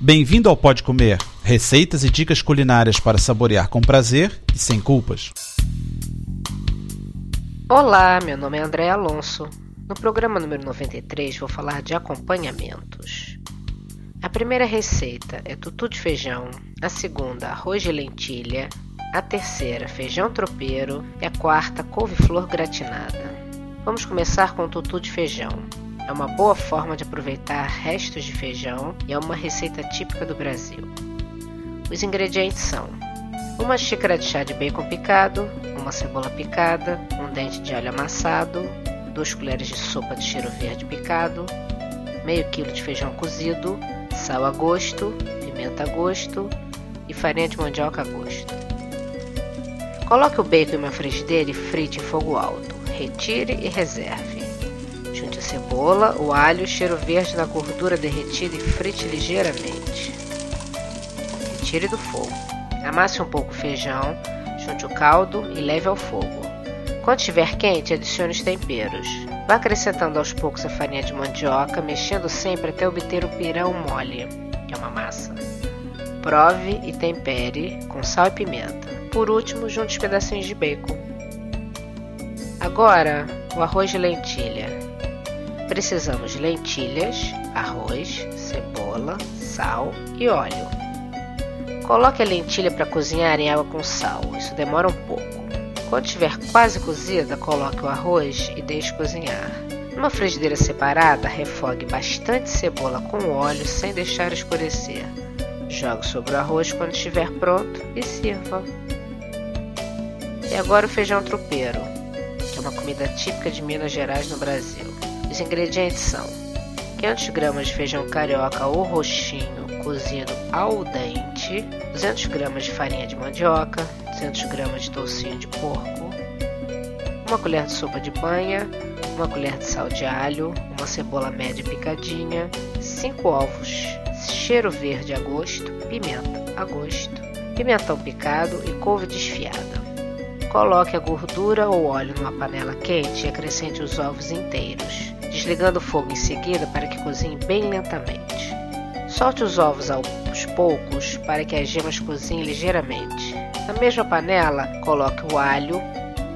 Bem-vindo ao Pode Comer, receitas e dicas culinárias para saborear com prazer e sem culpas. Olá, meu nome é André Alonso. No programa número 93 vou falar de acompanhamentos. A primeira receita é tutu de feijão, a segunda arroz de lentilha, a terceira feijão tropeiro e a quarta couve-flor gratinada. Vamos começar com o tutu de feijão. É uma boa forma de aproveitar restos de feijão e é uma receita típica do Brasil. Os ingredientes são uma xícara de chá de bacon picado, uma cebola picada, um dente de alho amassado, duas colheres de sopa de cheiro verde picado, meio quilo de feijão cozido, sal a gosto, pimenta a gosto e farinha de mandioca a gosto. Coloque o bacon em uma frigideira e frite em fogo alto. Retire e reserve. Junte a cebola, o alho, cheiro verde na gordura derretida e frite ligeiramente. Retire do fogo. Amasse um pouco o feijão, junte o caldo e leve ao fogo. Quando estiver quente, adicione os temperos. Vá acrescentando aos poucos a farinha de mandioca, mexendo sempre até obter o pirão mole, que é uma massa. Prove e tempere com sal e pimenta. Por último, junte os pedacinhos de bacon. Agora, o arroz de lentilha. Precisamos de lentilhas, arroz, cebola, sal e óleo. Coloque a lentilha para cozinhar em água com sal, isso demora um pouco. Quando estiver quase cozida, coloque o arroz e deixe cozinhar. Numa frigideira separada, refogue bastante cebola com óleo sem deixar escurecer. Jogue sobre o arroz quando estiver pronto e sirva. E agora o feijão tropeiro, que é uma comida típica de Minas Gerais no Brasil. Os ingredientes são 500 gramas de feijão carioca ou roxinho cozido ao dente, 200 gramas de farinha de mandioca, 200 gramas de toucinho de porco, uma colher de sopa de banha, uma colher de sal de alho, uma cebola média picadinha, 5 ovos, cheiro verde a gosto, pimenta a gosto, pimentão picado e couve desfiada. Coloque a gordura ou óleo numa panela quente e acrescente os ovos inteiros desligando o fogo em seguida para que cozinhe bem lentamente. Solte os ovos aos poucos para que as gemas cozinhem ligeiramente. Na mesma panela, coloque o alho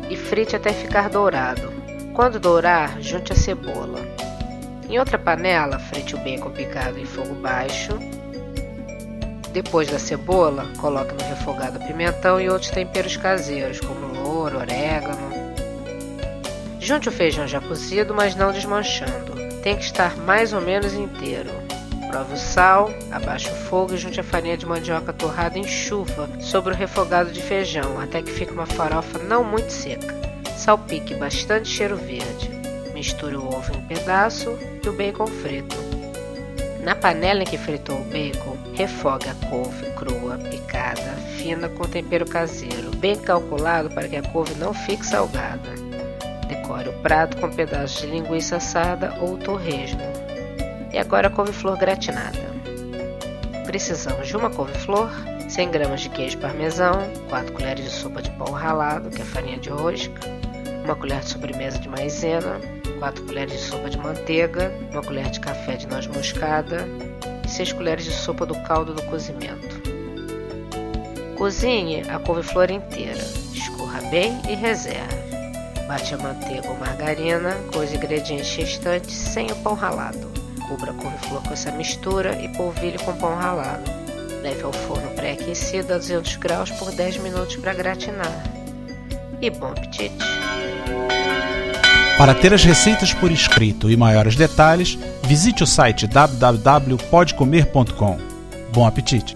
e frite até ficar dourado. Quando dourar, junte a cebola. Em outra panela, frite o bacon picado em fogo baixo. Depois da cebola, coloque no refogado pimentão e outros temperos caseiros, como louro, orégano, Junte o feijão já cozido, mas não desmanchando. Tem que estar mais ou menos inteiro. Prove o sal, abaixe o fogo e junte a farinha de mandioca torrada em chuva sobre o refogado de feijão, até que fique uma farofa não muito seca. Salpique bastante cheiro verde. Misture o ovo em pedaço e o bacon frito. Na panela em que fritou o bacon, refogue a couve crua, picada, fina com tempero caseiro, bem calculado para que a couve não fique salgada. Decore o prato com pedaços de linguiça assada ou torresmo. E agora couve-flor gratinada. Precisamos de uma couve-flor, 100 gramas de queijo parmesão, 4 colheres de sopa de pão ralado, que é farinha de rosca, uma colher de sobremesa de maizena, 4 colheres de sopa de manteiga, uma colher de café de noz moscada e 6 colheres de sopa do caldo do cozimento. Cozinhe a couve-flor inteira, escorra bem e reserve. Bate a manteiga ou margarina com os ingredientes restantes sem o pão ralado. Cubra a couve-flor com essa mistura e polvilhe com pão ralado. Leve ao forno pré-aquecido a 200 graus por 10 minutos para gratinar. E bom apetite! Para ter as receitas por escrito e maiores detalhes, visite o site www.podcomer.com. Bom apetite!